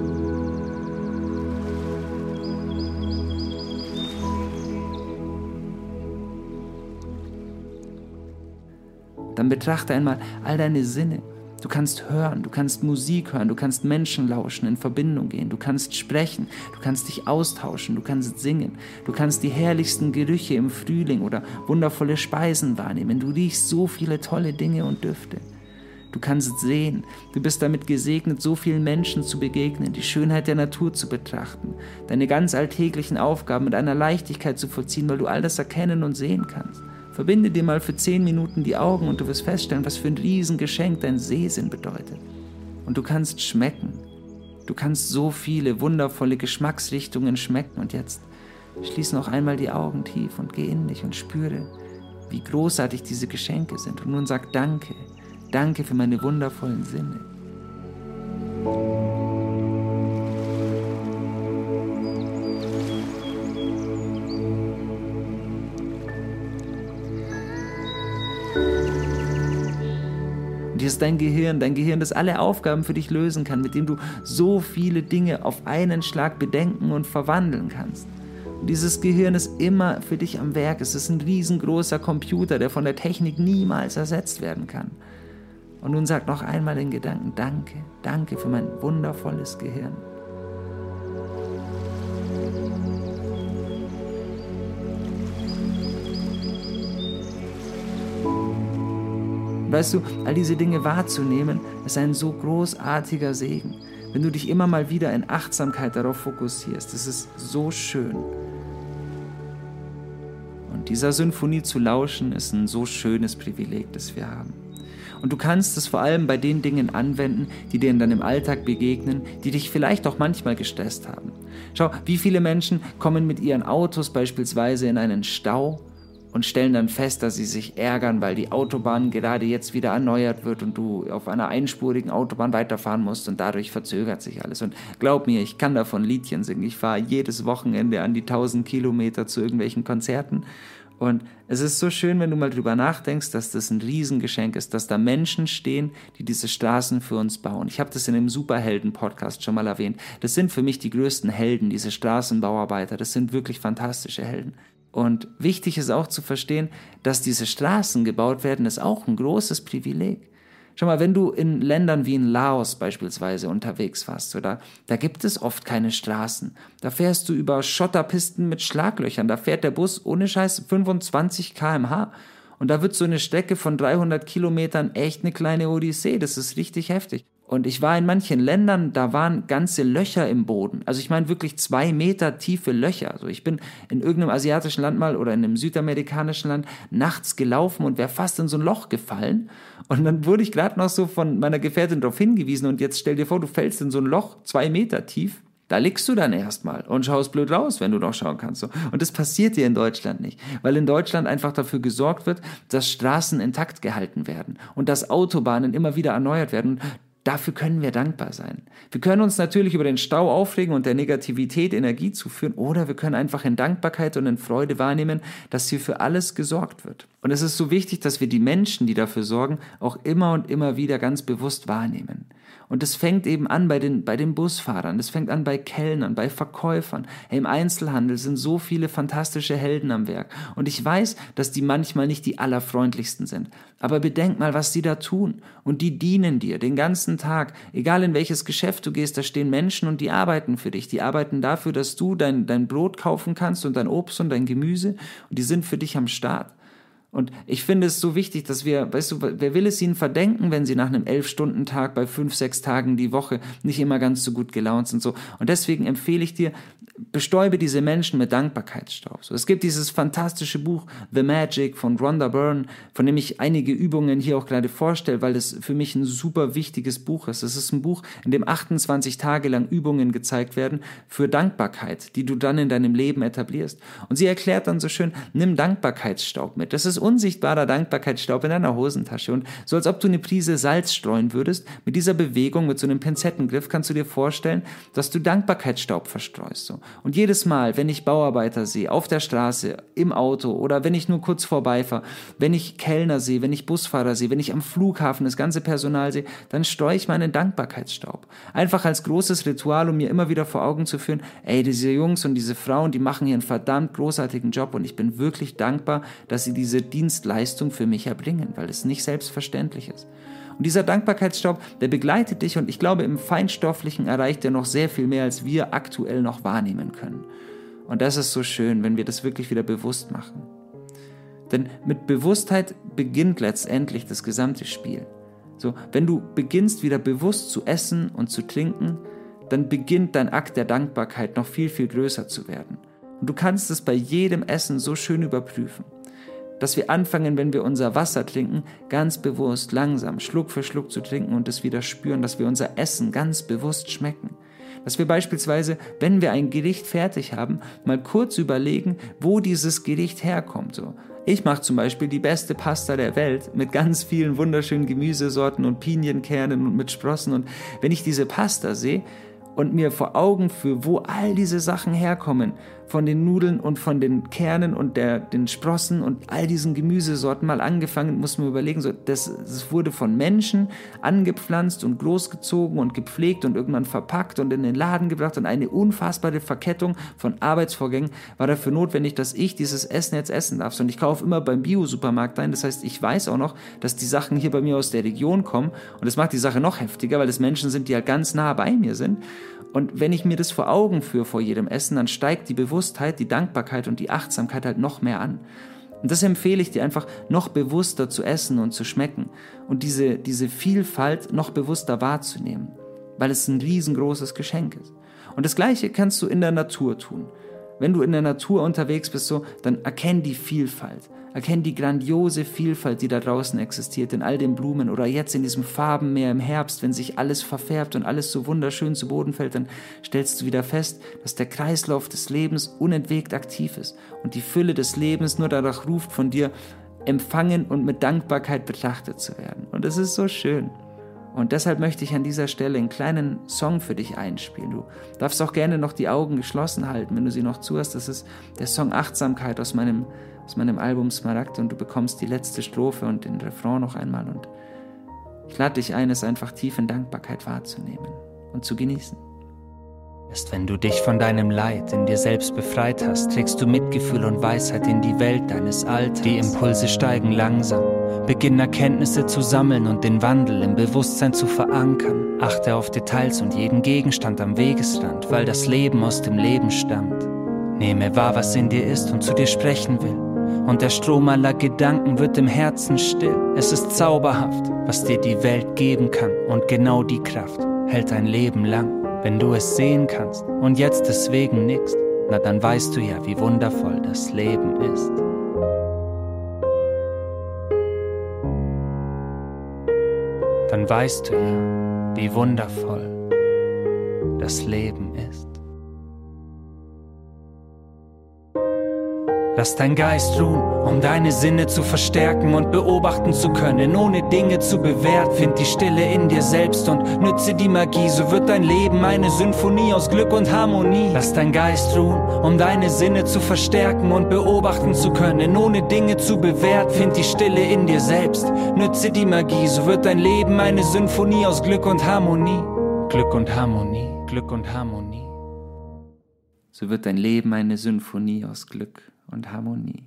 Dann betrachte einmal all deine Sinne. Du kannst hören, du kannst Musik hören, du kannst Menschen lauschen, in Verbindung gehen, du kannst sprechen, du kannst dich austauschen, du kannst singen, du kannst die herrlichsten Gerüche im Frühling oder wundervolle Speisen wahrnehmen, du riechst so viele tolle Dinge und Düfte. Du kannst sehen, du bist damit gesegnet, so vielen Menschen zu begegnen, die Schönheit der Natur zu betrachten, deine ganz alltäglichen Aufgaben mit einer Leichtigkeit zu vollziehen, weil du all das erkennen und sehen kannst. Verbinde dir mal für zehn Minuten die Augen und du wirst feststellen, was für ein Riesengeschenk dein Sehsinn bedeutet. Und du kannst schmecken. Du kannst so viele wundervolle Geschmacksrichtungen schmecken. Und jetzt schließ noch einmal die Augen tief und geh in dich und spüre, wie großartig diese Geschenke sind. Und nun sag Danke. Danke für meine wundervollen Sinne. Hier ist dein Gehirn, dein Gehirn, das alle Aufgaben für dich lösen kann, mit dem du so viele Dinge auf einen Schlag bedenken und verwandeln kannst. Und dieses Gehirn ist immer für dich am Werk. Es ist ein riesengroßer Computer, der von der Technik niemals ersetzt werden kann. Und nun sag noch einmal den Gedanken, danke, danke für mein wundervolles Gehirn. Weißt du, all diese Dinge wahrzunehmen, ist ein so großartiger Segen. Wenn du dich immer mal wieder in Achtsamkeit darauf fokussierst, das ist so schön. Und dieser Symphonie zu lauschen, ist ein so schönes Privileg, das wir haben. Und du kannst es vor allem bei den Dingen anwenden, die dir in deinem Alltag begegnen, die dich vielleicht auch manchmal gestresst haben. Schau, wie viele Menschen kommen mit ihren Autos beispielsweise in einen Stau und stellen dann fest, dass sie sich ärgern, weil die Autobahn gerade jetzt wieder erneuert wird und du auf einer einspurigen Autobahn weiterfahren musst und dadurch verzögert sich alles. Und glaub mir, ich kann davon Liedchen singen. Ich fahre jedes Wochenende an die 1000 Kilometer zu irgendwelchen Konzerten und es ist so schön, wenn du mal drüber nachdenkst, dass das ein Riesengeschenk ist, dass da Menschen stehen, die diese Straßen für uns bauen. Ich habe das in dem Superhelden-Podcast schon mal erwähnt. Das sind für mich die größten Helden, diese Straßenbauarbeiter. Das sind wirklich fantastische Helden. Und wichtig ist auch zu verstehen, dass diese Straßen gebaut werden, ist auch ein großes Privileg. Schau mal, wenn du in Ländern wie in Laos beispielsweise unterwegs warst, oder da gibt es oft keine Straßen. Da fährst du über Schotterpisten mit Schlaglöchern. Da fährt der Bus ohne Scheiß 25 kmh. Und da wird so eine Strecke von 300 Kilometern echt eine kleine Odyssee. Das ist richtig heftig. Und ich war in manchen Ländern, da waren ganze Löcher im Boden. Also ich meine wirklich zwei Meter tiefe Löcher. Also ich bin in irgendeinem asiatischen Land mal oder in einem südamerikanischen Land nachts gelaufen und wäre fast in so ein Loch gefallen. Und dann wurde ich gerade noch so von meiner Gefährtin darauf hingewiesen. Und jetzt stell dir vor, du fällst in so ein Loch zwei Meter tief. Da liegst du dann erstmal und schaust blöd raus, wenn du noch schauen kannst. Und das passiert dir in Deutschland nicht, weil in Deutschland einfach dafür gesorgt wird, dass Straßen intakt gehalten werden und dass Autobahnen immer wieder erneuert werden. Dafür können wir dankbar sein. Wir können uns natürlich über den Stau aufregen und der Negativität Energie zuführen oder wir können einfach in Dankbarkeit und in Freude wahrnehmen, dass hier für alles gesorgt wird. Und es ist so wichtig, dass wir die Menschen, die dafür sorgen, auch immer und immer wieder ganz bewusst wahrnehmen. Und es fängt eben an bei den, bei den Busfahrern, das fängt an bei Kellnern, bei Verkäufern. Hey, Im Einzelhandel sind so viele fantastische Helden am Werk. Und ich weiß, dass die manchmal nicht die allerfreundlichsten sind. Aber bedenk mal, was sie da tun. Und die dienen dir den ganzen Tag. Egal in welches Geschäft du gehst, da stehen Menschen und die arbeiten für dich. Die arbeiten dafür, dass du dein, dein Brot kaufen kannst und dein Obst und dein Gemüse. Und die sind für dich am Start. Und ich finde es so wichtig, dass wir, weißt du, wer will es ihnen verdenken, wenn sie nach einem Elf-Stunden-Tag bei fünf, sechs Tagen die Woche nicht immer ganz so gut gelaunt sind, so. Und deswegen empfehle ich dir, bestäube diese Menschen mit Dankbarkeitsstaub. So, es gibt dieses fantastische Buch The Magic von Rhonda Byrne, von dem ich einige Übungen hier auch gerade vorstelle, weil das für mich ein super wichtiges Buch ist. Es ist ein Buch, in dem 28 Tage lang Übungen gezeigt werden für Dankbarkeit, die du dann in deinem Leben etablierst. Und sie erklärt dann so schön, nimm Dankbarkeitsstaub mit. Das ist unsichtbarer Dankbarkeitsstaub in deiner Hosentasche. Und so als ob du eine Prise Salz streuen würdest, mit dieser Bewegung, mit so einem Pinzettengriff, kannst du dir vorstellen, dass du Dankbarkeitsstaub verstreust. So. Und jedes Mal, wenn ich Bauarbeiter sehe, auf der Straße, im Auto oder wenn ich nur kurz vorbeifahre, wenn ich Kellner sehe, wenn ich Busfahrer sehe, wenn ich am Flughafen das ganze Personal sehe, dann streue ich meinen Dankbarkeitsstaub. Einfach als großes Ritual, um mir immer wieder vor Augen zu führen, ey, diese Jungs und diese Frauen, die machen hier einen verdammt großartigen Job und ich bin wirklich dankbar, dass sie diese Dienstleistung für mich erbringen, weil es nicht selbstverständlich ist. Und dieser Dankbarkeitsstaub, der begleitet dich und ich glaube, im Feinstofflichen erreicht er noch sehr viel mehr, als wir aktuell noch wahrnehmen können. Und das ist so schön, wenn wir das wirklich wieder bewusst machen. Denn mit Bewusstheit beginnt letztendlich das gesamte Spiel. So, wenn du beginnst wieder bewusst zu essen und zu trinken, dann beginnt dein Akt der Dankbarkeit noch viel, viel größer zu werden. Und du kannst es bei jedem Essen so schön überprüfen dass wir anfangen, wenn wir unser Wasser trinken, ganz bewusst, langsam, Schluck für Schluck zu trinken und es wieder spüren, dass wir unser Essen ganz bewusst schmecken. Dass wir beispielsweise, wenn wir ein Gericht fertig haben, mal kurz überlegen, wo dieses Gericht herkommt. So. Ich mache zum Beispiel die beste Pasta der Welt mit ganz vielen wunderschönen Gemüsesorten und Pinienkernen und mit Sprossen. Und wenn ich diese Pasta sehe, und mir vor Augen führe, wo all diese Sachen herkommen, von den Nudeln und von den Kernen und der, den Sprossen und all diesen Gemüsesorten mal angefangen, muss man überlegen, so, das, das wurde von Menschen angepflanzt und großgezogen und gepflegt und irgendwann verpackt und in den Laden gebracht und eine unfassbare Verkettung von Arbeitsvorgängen war dafür notwendig, dass ich dieses Essen jetzt essen darf. Und ich kaufe immer beim Bio-Supermarkt ein, das heißt, ich weiß auch noch, dass die Sachen hier bei mir aus der Region kommen und das macht die Sache noch heftiger, weil es Menschen sind, die halt ganz nah bei mir sind. Und wenn ich mir das vor Augen führe vor jedem Essen, dann steigt die Bewusstheit, die Dankbarkeit und die Achtsamkeit halt noch mehr an. Und das empfehle ich dir einfach, noch bewusster zu essen und zu schmecken und diese, diese Vielfalt noch bewusster wahrzunehmen, weil es ein riesengroßes Geschenk ist. Und das Gleiche kannst du in der Natur tun. Wenn du in der Natur unterwegs bist, so, dann erkenn die Vielfalt. Erkenn die grandiose Vielfalt, die da draußen existiert, in all den Blumen oder jetzt in diesem Farbenmeer im Herbst, wenn sich alles verfärbt und alles so wunderschön zu Boden fällt, dann stellst du wieder fest, dass der Kreislauf des Lebens unentwegt aktiv ist und die Fülle des Lebens nur danach ruft, von dir empfangen und mit Dankbarkeit betrachtet zu werden. Und es ist so schön. Und deshalb möchte ich an dieser Stelle einen kleinen Song für dich einspielen. Du darfst auch gerne noch die Augen geschlossen halten, wenn du sie noch zuhast. Das ist der Song Achtsamkeit aus meinem, aus meinem Album Smaragd und du bekommst die letzte Strophe und den Refrain noch einmal. Und ich lade dich ein, es einfach tief in Dankbarkeit wahrzunehmen und zu genießen. Erst wenn du dich von deinem Leid in dir selbst befreit hast, trägst du Mitgefühl und Weisheit in die Welt deines Alters. Die Impulse steigen langsam. Beginn Erkenntnisse zu sammeln und den Wandel im Bewusstsein zu verankern. Achte auf Details und jeden Gegenstand am Wegesrand, weil das Leben aus dem Leben stammt. Nehme wahr, was in dir ist und zu dir sprechen will. Und der Strom aller Gedanken wird im Herzen still. Es ist zauberhaft, was dir die Welt geben kann. Und genau die Kraft hält ein Leben lang. Wenn du es sehen kannst und jetzt deswegen nickst, na dann weißt du ja, wie wundervoll das Leben ist. Dann weißt du ja, wie wundervoll das Leben ist. Lass dein Geist ruhen, um deine Sinne zu verstärken und beobachten zu können, ohne Dinge zu bewerten. Find die Stille in dir selbst und nütze die Magie, so wird dein Leben eine Symphonie aus Glück und Harmonie. Lass dein Geist ruhen, um deine Sinne zu verstärken und beobachten zu können, ohne Dinge zu bewerten. Find die Stille in dir selbst, nütze die Magie, so wird dein Leben eine Symphonie aus Glück und Harmonie. Glück und Harmonie, Glück und Harmonie. So wird dein Leben eine Symphonie aus Glück und Harmonie.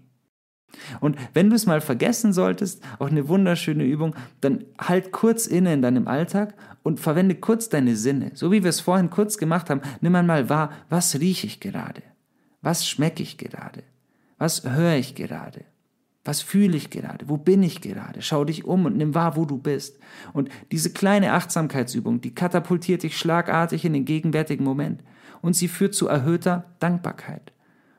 Und wenn du es mal vergessen solltest, auch eine wunderschöne Übung, dann halt kurz inne in deinem Alltag und verwende kurz deine Sinne. So wie wir es vorhin kurz gemacht haben, nimm einmal wahr, was rieche ich gerade? Was schmecke ich gerade? Was höre ich gerade? Was fühle ich gerade? Wo bin ich gerade? Schau dich um und nimm wahr, wo du bist. Und diese kleine Achtsamkeitsübung, die katapultiert dich schlagartig in den gegenwärtigen Moment. Und sie führt zu erhöhter Dankbarkeit.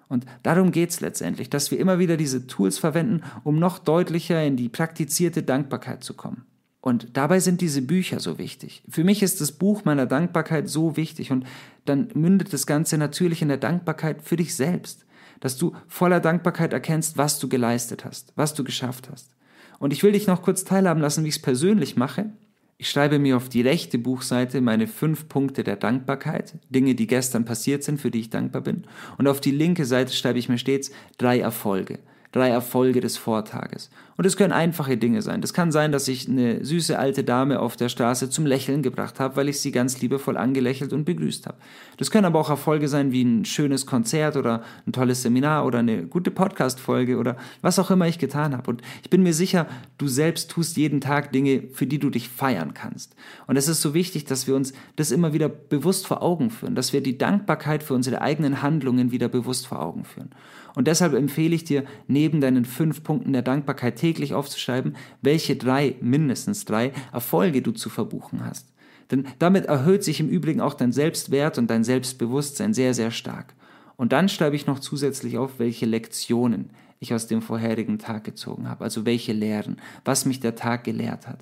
Und darum geht's letztendlich, dass wir immer wieder diese Tools verwenden, um noch deutlicher in die praktizierte Dankbarkeit zu kommen. Und dabei sind diese Bücher so wichtig. Für mich ist das Buch meiner Dankbarkeit so wichtig und dann mündet das Ganze natürlich in der Dankbarkeit für dich selbst dass du voller Dankbarkeit erkennst, was du geleistet hast, was du geschafft hast. Und ich will dich noch kurz teilhaben lassen, wie ich es persönlich mache. Ich schreibe mir auf die rechte Buchseite meine fünf Punkte der Dankbarkeit, Dinge, die gestern passiert sind, für die ich dankbar bin. Und auf die linke Seite schreibe ich mir stets drei Erfolge, drei Erfolge des Vortages. Und es können einfache Dinge sein. Das kann sein, dass ich eine süße alte Dame auf der Straße zum Lächeln gebracht habe, weil ich sie ganz liebevoll angelächelt und begrüßt habe. Das können aber auch Erfolge sein wie ein schönes Konzert oder ein tolles Seminar oder eine gute Podcast-Folge oder was auch immer ich getan habe. Und ich bin mir sicher, du selbst tust jeden Tag Dinge, für die du dich feiern kannst. Und es ist so wichtig, dass wir uns das immer wieder bewusst vor Augen führen, dass wir die Dankbarkeit für unsere eigenen Handlungen wieder bewusst vor Augen führen. Und deshalb empfehle ich dir, neben deinen fünf Punkten der Dankbarkeit täglich aufzuschreiben, welche drei, mindestens drei, Erfolge du zu verbuchen hast. Denn damit erhöht sich im Übrigen auch dein Selbstwert und dein Selbstbewusstsein sehr, sehr stark. Und dann schreibe ich noch zusätzlich auf, welche Lektionen ich aus dem vorherigen Tag gezogen habe, also welche Lehren, was mich der Tag gelehrt hat.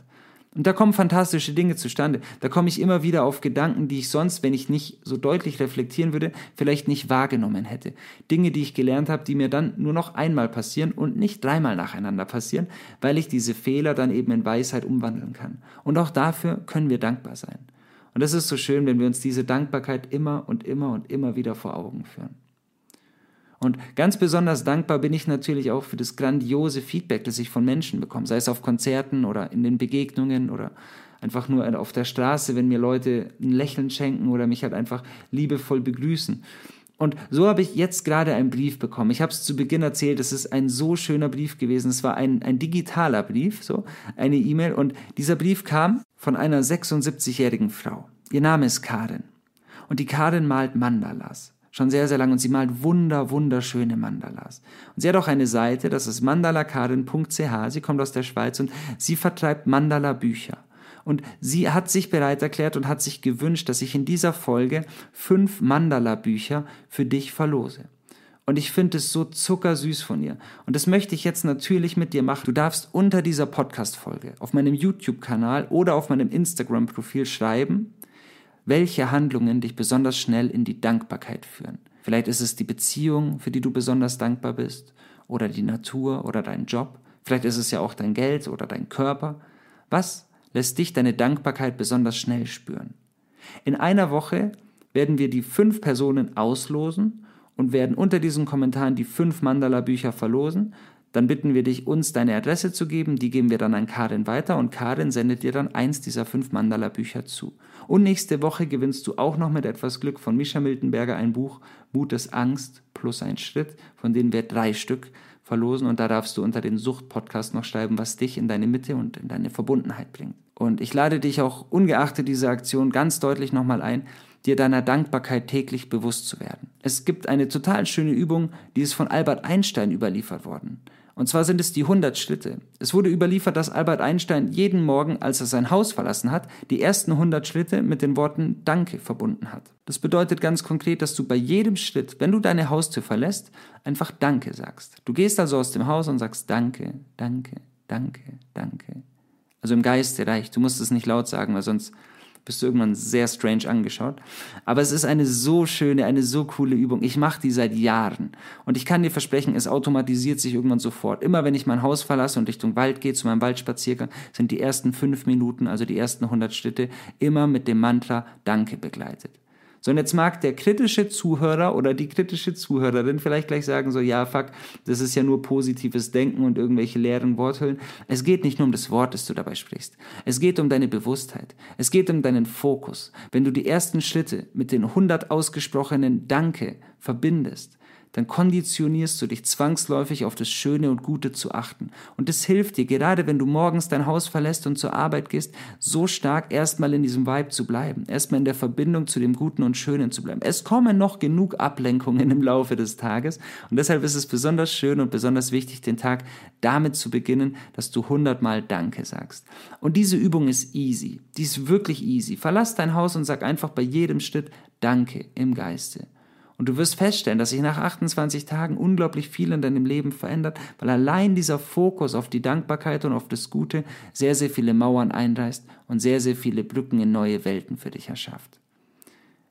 Und da kommen fantastische Dinge zustande. Da komme ich immer wieder auf Gedanken, die ich sonst, wenn ich nicht so deutlich reflektieren würde, vielleicht nicht wahrgenommen hätte. Dinge, die ich gelernt habe, die mir dann nur noch einmal passieren und nicht dreimal nacheinander passieren, weil ich diese Fehler dann eben in Weisheit umwandeln kann. Und auch dafür können wir dankbar sein. Und es ist so schön, wenn wir uns diese Dankbarkeit immer und immer und immer wieder vor Augen führen. Und ganz besonders dankbar bin ich natürlich auch für das grandiose Feedback, das ich von Menschen bekomme, sei es auf Konzerten oder in den Begegnungen oder einfach nur auf der Straße, wenn mir Leute ein Lächeln schenken oder mich halt einfach liebevoll begrüßen. Und so habe ich jetzt gerade einen Brief bekommen. Ich habe es zu Beginn erzählt, es ist ein so schöner Brief gewesen. Es war ein, ein digitaler Brief, so eine E-Mail. Und dieser Brief kam von einer 76-jährigen Frau. Ihr Name ist Karin. Und die Karin malt Mandalas schon sehr, sehr lang und sie malt wunder, wunderschöne Mandalas. Und sie hat auch eine Seite, das ist mandalakarin.ch, sie kommt aus der Schweiz und sie vertreibt Mandala-Bücher. Und sie hat sich bereit erklärt und hat sich gewünscht, dass ich in dieser Folge fünf Mandala-Bücher für dich verlose. Und ich finde es so zuckersüß von ihr. Und das möchte ich jetzt natürlich mit dir machen. Du darfst unter dieser Podcast-Folge auf meinem YouTube-Kanal oder auf meinem Instagram-Profil schreiben, welche Handlungen dich besonders schnell in die Dankbarkeit führen. Vielleicht ist es die Beziehung, für die du besonders dankbar bist, oder die Natur oder dein Job. Vielleicht ist es ja auch dein Geld oder dein Körper. Was lässt dich deine Dankbarkeit besonders schnell spüren? In einer Woche werden wir die fünf Personen auslosen und werden unter diesen Kommentaren die fünf Mandala-Bücher verlosen. Dann bitten wir dich, uns deine Adresse zu geben, die geben wir dann an Karin weiter und Karin sendet dir dann eins dieser fünf Mandala-Bücher zu. Und nächste Woche gewinnst du auch noch mit etwas Glück von Mischa Miltenberger ein Buch Mut ist Angst plus ein Schritt, von denen wir drei Stück verlosen und da darfst du unter den Sucht-Podcast noch schreiben, was dich in deine Mitte und in deine Verbundenheit bringt. Und ich lade dich auch ungeachtet dieser Aktion ganz deutlich nochmal ein, dir deiner Dankbarkeit täglich bewusst zu werden. Es gibt eine total schöne Übung, die ist von Albert Einstein überliefert worden. Und zwar sind es die 100 Schritte. Es wurde überliefert, dass Albert Einstein jeden Morgen, als er sein Haus verlassen hat, die ersten 100 Schritte mit den Worten Danke verbunden hat. Das bedeutet ganz konkret, dass du bei jedem Schritt, wenn du deine Haustür verlässt, einfach Danke sagst. Du gehst also aus dem Haus und sagst Danke, Danke, Danke, Danke. Also im Geiste reicht. Du musst es nicht laut sagen, weil sonst bist du irgendwann sehr strange angeschaut. Aber es ist eine so schöne, eine so coole Übung. Ich mache die seit Jahren. Und ich kann dir versprechen, es automatisiert sich irgendwann sofort. Immer wenn ich mein Haus verlasse und Richtung Wald gehe, zu meinem Waldspaziergang, sind die ersten fünf Minuten, also die ersten 100 Schritte, immer mit dem Mantra Danke begleitet. So, und jetzt mag der kritische Zuhörer oder die kritische Zuhörerin vielleicht gleich sagen, so, ja, fuck, das ist ja nur positives Denken und irgendwelche leeren Worthüllen. Es geht nicht nur um das Wort, das du dabei sprichst. Es geht um deine Bewusstheit. Es geht um deinen Fokus. Wenn du die ersten Schritte mit den 100 ausgesprochenen Danke verbindest, dann konditionierst du dich zwangsläufig auf das Schöne und Gute zu achten. Und das hilft dir, gerade wenn du morgens dein Haus verlässt und zur Arbeit gehst, so stark erstmal in diesem Vibe zu bleiben, erstmal in der Verbindung zu dem Guten und Schönen zu bleiben. Es kommen noch genug Ablenkungen im Laufe des Tages und deshalb ist es besonders schön und besonders wichtig, den Tag damit zu beginnen, dass du hundertmal Danke sagst. Und diese Übung ist easy, die ist wirklich easy. Verlass dein Haus und sag einfach bei jedem Schritt Danke im Geiste. Und du wirst feststellen, dass sich nach 28 Tagen unglaublich viel in deinem Leben verändert, weil allein dieser Fokus auf die Dankbarkeit und auf das Gute sehr, sehr viele Mauern einreißt und sehr, sehr viele Brücken in neue Welten für dich erschafft.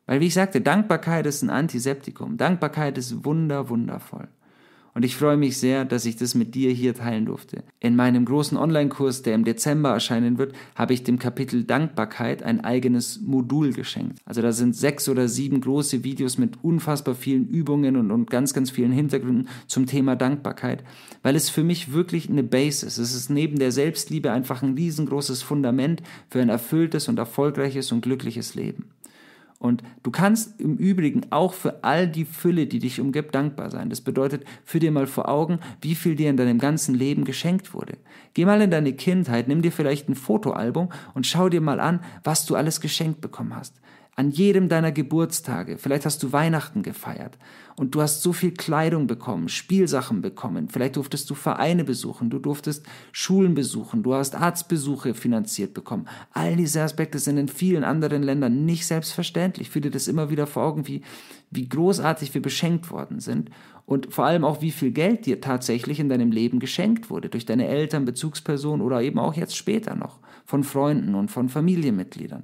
Weil, wie ich sagte, Dankbarkeit ist ein Antiseptikum. Dankbarkeit ist wunder, wundervoll. Und ich freue mich sehr, dass ich das mit dir hier teilen durfte. In meinem großen Online-Kurs, der im Dezember erscheinen wird, habe ich dem Kapitel Dankbarkeit ein eigenes Modul geschenkt. Also da sind sechs oder sieben große Videos mit unfassbar vielen Übungen und, und ganz, ganz vielen Hintergründen zum Thema Dankbarkeit, weil es für mich wirklich eine Basis. ist. Es ist neben der Selbstliebe einfach ein riesengroßes Fundament für ein erfülltes und erfolgreiches und glückliches Leben. Und du kannst im Übrigen auch für all die Fülle, die dich umgibt, dankbar sein. Das bedeutet, führ dir mal vor Augen, wie viel dir in deinem ganzen Leben geschenkt wurde. Geh mal in deine Kindheit, nimm dir vielleicht ein Fotoalbum und schau dir mal an, was du alles geschenkt bekommen hast an jedem deiner Geburtstage. Vielleicht hast du Weihnachten gefeiert und du hast so viel Kleidung bekommen, Spielsachen bekommen. Vielleicht durftest du Vereine besuchen, du durftest Schulen besuchen, du hast Arztbesuche finanziert bekommen. All diese Aspekte sind in vielen anderen Ländern nicht selbstverständlich. Fühle das immer wieder vor Augen, wie, wie großartig wir beschenkt worden sind und vor allem auch, wie viel Geld dir tatsächlich in deinem Leben geschenkt wurde durch deine Eltern, Bezugspersonen oder eben auch jetzt später noch von Freunden und von Familienmitgliedern.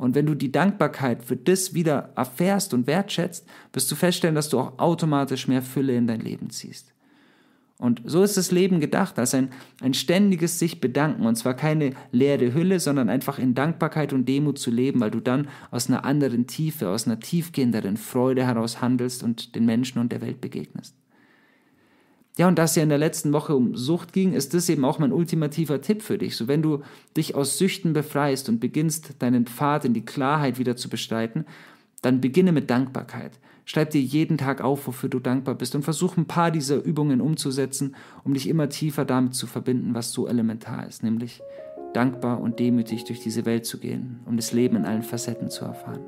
Und wenn du die Dankbarkeit für das wieder erfährst und wertschätzt, wirst du feststellen, dass du auch automatisch mehr Fülle in dein Leben ziehst. Und so ist das Leben gedacht, als ein, ein ständiges sich bedanken. Und zwar keine leere Hülle, sondern einfach in Dankbarkeit und Demut zu leben, weil du dann aus einer anderen Tiefe, aus einer tiefgehenderen Freude heraus handelst und den Menschen und der Welt begegnest. Ja, und da es ja in der letzten Woche um Sucht ging, ist das eben auch mein ultimativer Tipp für dich. So, wenn du dich aus Süchten befreist und beginnst, deinen Pfad in die Klarheit wieder zu bestreiten, dann beginne mit Dankbarkeit. Schreib dir jeden Tag auf, wofür du dankbar bist und versuch ein paar dieser Übungen umzusetzen, um dich immer tiefer damit zu verbinden, was so elementar ist, nämlich dankbar und demütig durch diese Welt zu gehen, um das Leben in allen Facetten zu erfahren.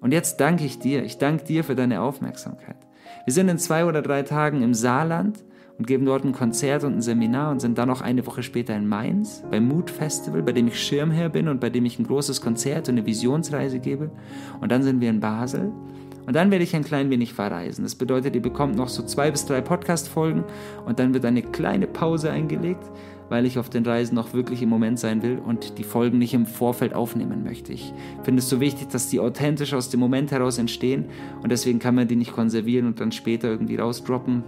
Und jetzt danke ich dir, ich danke dir für deine Aufmerksamkeit. Wir sind in zwei oder drei Tagen im Saarland und geben dort ein Konzert und ein Seminar und sind dann noch eine Woche später in Mainz beim Mood Festival, bei dem ich Schirmherr bin und bei dem ich ein großes Konzert und eine Visionsreise gebe. Und dann sind wir in Basel und dann werde ich ein klein wenig verreisen. Das bedeutet, ihr bekommt noch so zwei bis drei Podcast-Folgen und dann wird eine kleine Pause eingelegt, weil ich auf den Reisen noch wirklich im Moment sein will und die Folgen nicht im Vorfeld aufnehmen möchte. Ich finde es so wichtig, dass die authentisch aus dem Moment heraus entstehen und deswegen kann man die nicht konservieren und dann später irgendwie rausdroppen.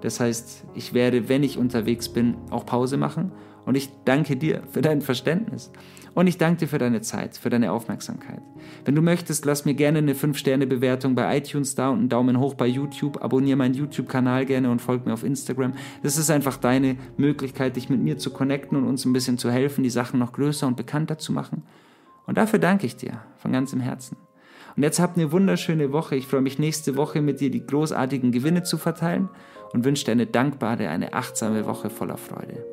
Das heißt, ich werde, wenn ich unterwegs bin, auch Pause machen und ich danke dir für dein Verständnis. Und ich danke dir für deine Zeit, für deine Aufmerksamkeit. Wenn du möchtest, lass mir gerne eine 5-Sterne-Bewertung bei iTunes da und einen Daumen hoch bei YouTube. Abonniere meinen YouTube-Kanal gerne und folg mir auf Instagram. Das ist einfach deine Möglichkeit, dich mit mir zu connecten und uns ein bisschen zu helfen, die Sachen noch größer und bekannter zu machen. Und dafür danke ich dir von ganzem Herzen. Und jetzt habt eine wunderschöne Woche. Ich freue mich nächste Woche mit dir die großartigen Gewinne zu verteilen und wünsche dir eine dankbare, eine achtsame Woche voller Freude.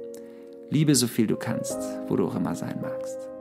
Liebe so viel du kannst, wo du auch immer sein magst.